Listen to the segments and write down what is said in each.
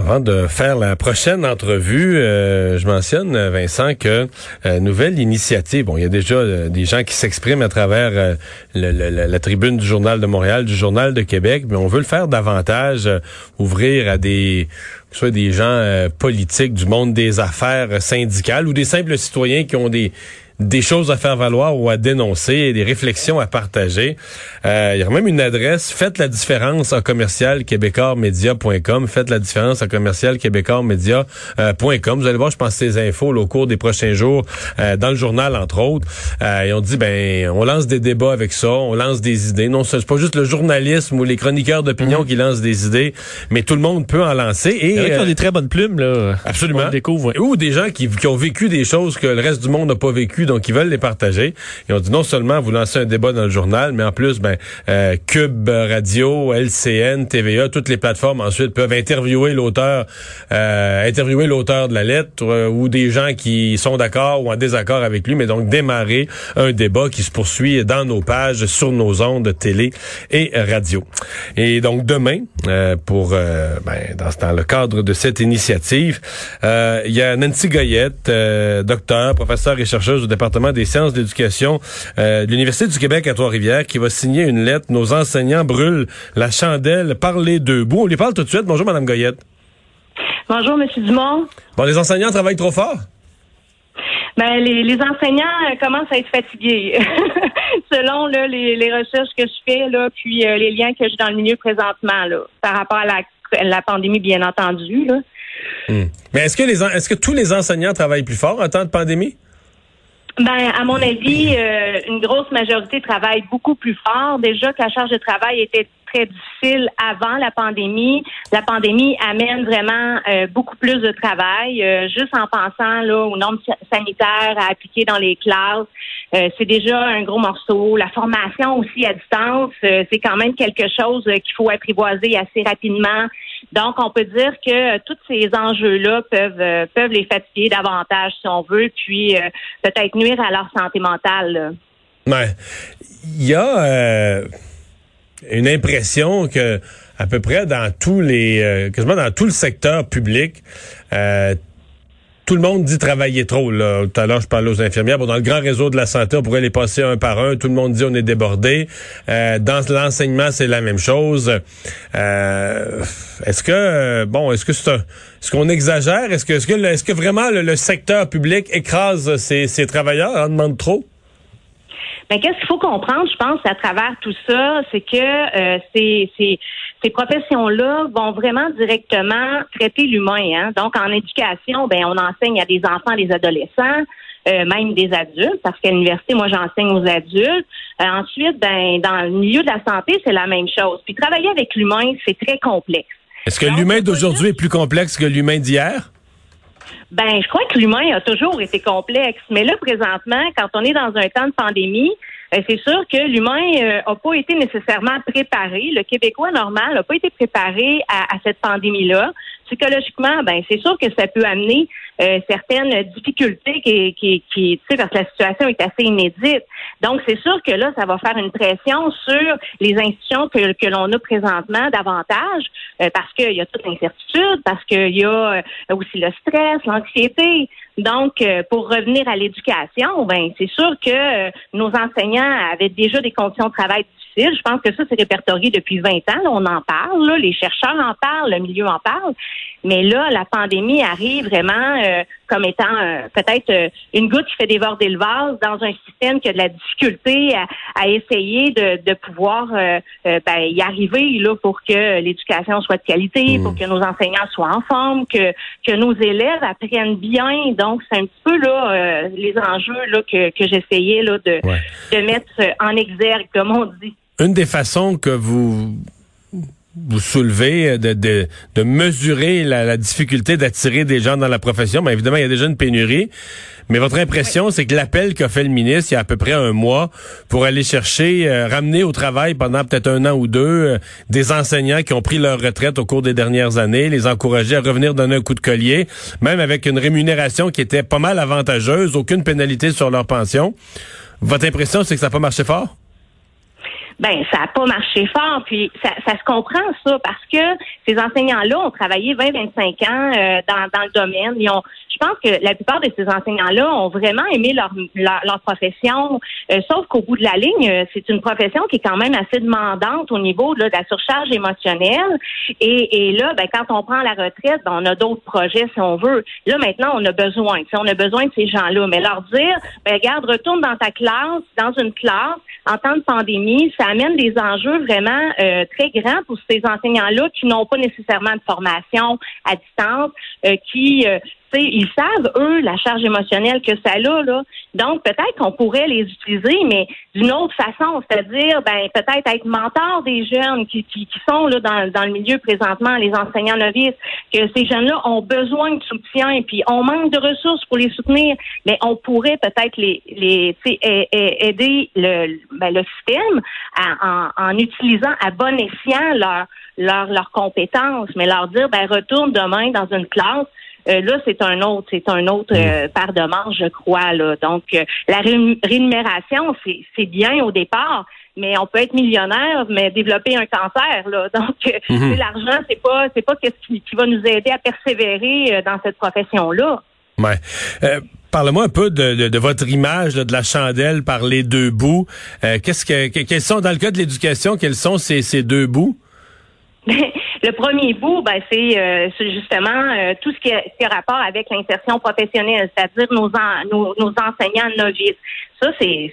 Avant de faire la prochaine entrevue, euh, je mentionne, Vincent, que euh, nouvelle initiative. Bon, il y a déjà euh, des gens qui s'expriment à travers la tribune du Journal de Montréal, du Journal de Québec, mais on veut le faire davantage, ouvrir à des soit des gens politiques du monde des affaires syndicales ou des simples citoyens qui ont des des choses à faire valoir ou à dénoncer, des réflexions à partager. Euh, il y a même une adresse, faites la différence en commercial québécoismedia.com, faites la différence en commercial québécoismedia.com. Vous allez voir, je pense, ces infos au cours des prochains jours euh, dans le journal, entre autres. Euh, et on dit, ben, on lance des débats avec ça, on lance des idées. Non, c'est pas juste le journalisme ou les chroniqueurs d'opinion mhm. qui lancent des idées, mais tout le monde peut en lancer. Et, il y a des très bonnes plumes, là. Absolument. découvre. Ou des gens qui, qui ont vécu des choses que le reste du monde n'a pas vécu donc ils veulent les partager. Et on dit non seulement vous lancez un débat dans le journal, mais en plus, ben, euh, Cube Radio, LCN, TVA, toutes les plateformes ensuite peuvent interviewer l'auteur, euh, interviewer l'auteur de la lettre euh, ou des gens qui sont d'accord ou en désaccord avec lui, mais donc démarrer un débat qui se poursuit dans nos pages, sur nos ondes télé et radio. Et donc demain, pour ben, dans, dans, le cadre de cette initiative, il y a Nancy Goyette, docteur, professeur et chercheuse au département des sciences d'éducation euh, de l'Université du Québec à Trois-Rivières qui va signer une lettre. Nos enseignants brûlent la chandelle par les deux bouts. On lui parle tout de suite. Bonjour, Madame Goyette. Bonjour, M. Dumont. Bon, les enseignants travaillent trop fort? Ben, les, enseignants euh, commencent à être fatigués. Selon les, recherches que je fais, là, puis euh, les liens que j'ai dans le milieu présentement, là, par rapport à la, la pandémie, bien entendu. Là. Hmm. Mais est-ce que les est-ce que tous les enseignants travaillent plus fort en temps de pandémie? Ben, à mon avis, euh, une grosse majorité travaille beaucoup plus fort. Déjà que la charge de travail était très difficile avant la pandémie. La pandémie amène vraiment euh, beaucoup plus de travail. Euh, juste en pensant là aux normes sanitaires à appliquer dans les classes, c'est déjà un gros morceau. La formation aussi à distance, c'est quand même quelque chose qu'il faut apprivoiser assez rapidement. Donc, on peut dire que tous ces enjeux-là peuvent euh, peuvent les fatiguer davantage, si on veut, puis euh, peut-être nuire à leur santé mentale. Ouais. Il y a euh, une impression que à peu près dans tous les quasiment dans tout le secteur public, tout le monde dit travailler trop. Là. Tout à l'heure, je parlais aux infirmières. Dans le grand réseau de la santé, on pourrait les passer un par un. Tout le monde dit on est débordé. Euh, dans l'enseignement, c'est la même chose. Euh, est-ce que bon, est-ce que c'est est-ce qu'on exagère? Est-ce que est-ce que vraiment le, secteur public écrase ses, ses travailleurs en demande trop? Mais qu'est-ce qu'il faut comprendre, je pense, à travers tout ça, c'est que euh, ces, ces, ces professions-là vont vraiment directement traiter l'humain. Hein? Donc, en éducation, ben, on enseigne à des enfants, des adolescents, euh, même des adultes, parce qu'à l'université, moi, j'enseigne aux adultes. Euh, ensuite, ben, dans le milieu de la santé, c'est la même chose. Puis travailler avec l'humain, c'est très complexe. Est-ce que l'humain d'aujourd'hui est plus complexe que l'humain d'hier? Ben, je crois que l'humain a toujours été complexe. Mais là, présentement, quand on est dans un temps de pandémie, c'est sûr que l'humain n'a euh, pas été nécessairement préparé. Le Québécois normal n'a pas été préparé à, à cette pandémie-là. Psychologiquement, ben c'est sûr que ça peut amener euh, certaines difficultés qui, qui, qui tu sais, parce que la situation est assez inédite. Donc, c'est sûr que là, ça va faire une pression sur les institutions que, que l'on a présentement davantage, parce qu'il y a toute l'incertitude, parce qu'il y a aussi le stress, l'anxiété. Donc, euh, pour revenir à l'éducation, ben c'est sûr que euh, nos enseignants avaient déjà des conditions de travail Je pense que ça, c'est répertorié depuis 20 ans. on en parle, les chercheurs en parlent, le milieu en parle. Mais là, la pandémie arrive vraiment euh, comme étant peut-être une goutte qui fait déborder le vase dans un système qui a de la difficulté à, essayer de, pouvoir ben, y arriver là pour que l'éducation soit de qualité, pour mmh. que nos enseignants soient en forme, que, que nos élèves apprennent bien. Donc, c'est un petit peu là euh, les enjeux là, que, que j'essayais là, de, de mettre en exergue, comme on dit. Une des façons que vous vous soulevez, de, de, de mesurer la, la difficulté d'attirer des gens dans la profession. Mais évidemment, il y a déjà une pénurie. Mais votre impression, c'est que l'appel qu'a fait le ministre il y a à peu près un mois pour aller chercher, euh, ramener au travail pendant peut-être un an ou deux euh, des enseignants qui ont pris leur retraite au cours des dernières années, les encourager à revenir donner un coup de collier, même avec une rémunération qui était pas mal avantageuse, aucune pénalité sur leur pension. Votre impression, c'est que ça n'a pas marché fort? Ben ça n'a pas marché fort. Puis ça, ça, se comprend ça parce que ces enseignants-là ont travaillé 20-25 ans euh, dans, dans le domaine. Ils ont, je pense que la plupart de ces enseignants-là ont vraiment aimé leur, leur, profession, euh, sauf qu'au bout de la ligne, euh, c'est une profession qui est quand même assez demandante au niveau de la surcharge émotionnelle. Et, et là, ben, quand on prend la retraite, ben, on a d'autres projets si on veut. Là, maintenant, on a besoin. On a besoin de ces gens-là. Mais leur dire, ben, regarde, retourne dans ta classe, dans une classe, en temps de pandémie, ça amène des enjeux vraiment euh, très grands pour ces enseignants-là qui n'ont pas nécessairement de formation à distance, euh, qui euh, ils savent, eux, la charge émotionnelle que ça a, là. Donc, peut-être qu'on pourrait les utiliser, mais d'une autre façon, c'est-à-dire, ben, peut-être être mentor des jeunes qui, qui, sont là dans, dans le milieu présentement, les enseignants novices, que ces jeunes-là ont besoin de soutien, et puis on manque de ressources pour les soutenir, mais on pourrait peut-être les, les aider le, ben, le système en, en utilisant à bon escient leurs leur, compétences, mais leur dire, ben, retourne demain dans une classe euh, là, c'est un autre, c'est un autre euh, mm. part de manche, je crois. Là. Donc, euh, la rémunération, c'est bien au départ, mais on peut être millionnaire, mais développer un cancer. Là. Donc, mm-hmm. l'argent, c'est pas, c'est pas ce qui, va nous aider à persévérer dans cette profession-là. Ouais. Parle-moi un peu de, votre image de la chandelle par les deux bouts. Qu'est-ce que, quels sont dans le cas de l'éducation, quels sont ces, ces deux bouts? Le premier bout, ben, c'est euh, justement euh, tout ce qui, a, qui, a, rapport avec l'insertion professionnelle, c'est-à-dire nos, nos, nos, enseignants novices. Ça, c'est,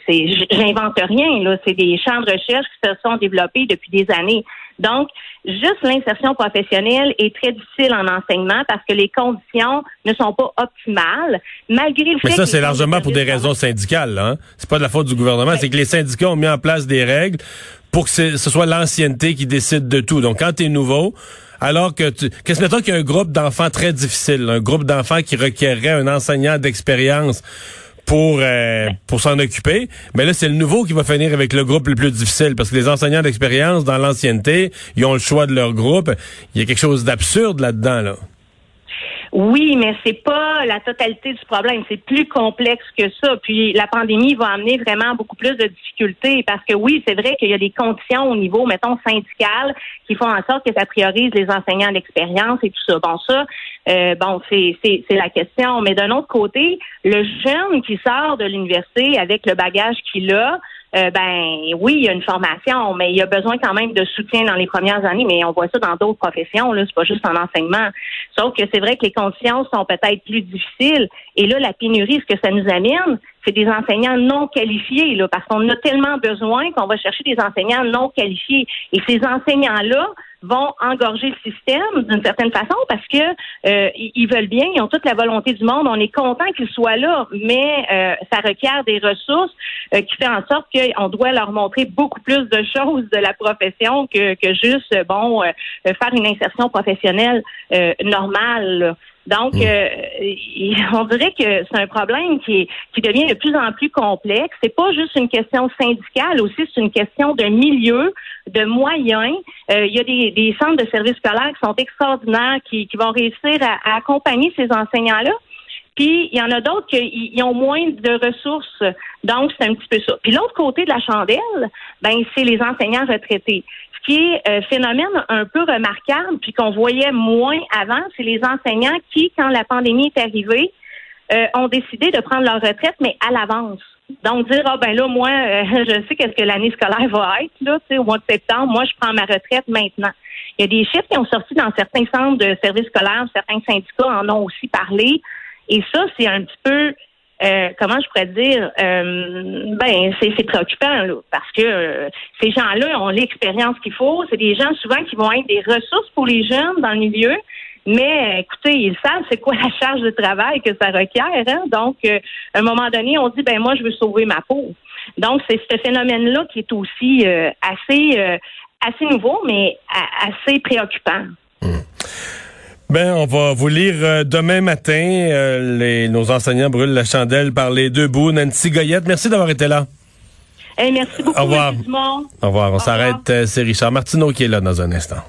j'invente rien, là. C'est des champs de recherche qui se sont développés depuis des années. Donc, juste l'insertion professionnelle est très difficile en enseignement parce que les conditions ne sont pas optimales, malgré le Mais fait ça, c'est largement pour des raisons syndicales, hein? C'est pas de la faute du gouvernement, c'est que les syndicats ont mis en place des règles pour que ce soit l'ancienneté qui décide de tout. Donc, quand tu nouveau, alors que tu... Qu'est-ce mettons qu'il y a un groupe d'enfants très difficile, un groupe d'enfants qui requerrait un enseignant d'expérience pour euh, pour s'en occuper. Mais là, c'est le nouveau qui va finir avec le groupe le plus difficile parce que les enseignants d'expérience dans l'ancienneté, ils ont le choix de leur groupe. Il y a quelque chose d'absurde là-dedans là. Oui, mais c'est pas la totalité du problème. C'est plus complexe que ça. Puis la pandémie va amener vraiment beaucoup plus de difficultés parce que oui, c'est vrai qu'il y a des conditions au niveau, mettons, syndical qui font en sorte que ça priorise les enseignants d'expérience et tout ça. Bon, ça, euh, bon, c'est, c'est, c'est la question. Mais d'un autre côté, le jeune qui sort de l'université avec le bagage qu'il a, euh, ben oui, il y a une formation, mais il y a besoin quand même de soutien dans les premières années, mais on voit ça dans d'autres professions, là, c'est pas juste en enseignement. Sauf que c'est vrai que les conditions sont peut-être plus difficiles. Et là, la pénurie, ce que ça nous amène, c'est des enseignants non qualifiés, là, parce qu'on a tellement besoin qu'on va chercher des enseignants non qualifiés. Et ces enseignants-là, vont engorger le système d'une certaine façon parce que euh, ils veulent bien, ils ont toute la volonté du monde. On est content qu'ils soient là, mais euh, ça requiert des ressources euh, qui fait en sorte qu'on doit leur montrer beaucoup plus de choses de la profession que, que juste bon faire une insertion professionnelle normale. Donc, mm. euh, on dirait que c'est un problème qui, qui devient de plus en plus complexe. C'est pas juste une question syndicale, aussi c'est une question de milieu, de moyens. Euh, il y a des, des, centres de services scolaires qui sont extraordinaires, qui, qui vont réussir à, à accompagner ces enseignants-là. Puis il y en a d'autres qui ont moins de ressources. Donc, c'est un petit peu ça. Puis l'autre côté de la chandelle, ben c'est les enseignants retraités qui est euh, phénomène un peu remarquable, puis qu'on voyait moins avant, c'est les enseignants qui, quand la pandémie est arrivée, euh, ont décidé de prendre leur retraite, mais à l'avance. Donc dire ah ben là moi euh, je sais qu'est-ce que l'année scolaire va être là, tu sais au mois de septembre, moi je prends ma retraite maintenant. Il y a des chiffres qui ont sorti dans certains centres de services scolaires, certains syndicats en ont aussi parlé, et ça c'est un petit peu euh, comment je pourrais dire, euh, ben c'est préoccupant là, parce que euh, ces gens-là ont l'expérience qu'il faut. C'est des gens souvent qui vont être des ressources pour les jeunes dans le milieu. Mais écoutez, ils savent c'est quoi la charge de travail que ça requiert. Hein? Donc, à un moment donné, on dit ben moi je veux sauver ma peau. Donc, c'est ce phénomène-là qui est aussi assez assez nouveau, mais assez préoccupant. Ben, on va vous lire euh, demain matin. Euh, les, nos enseignants brûlent la chandelle par les deux bouts. Nancy Goyette, merci d'avoir été là. merci beaucoup. Au revoir. Au revoir. On s'arrête. C'est Richard Martineau qui est là dans un instant.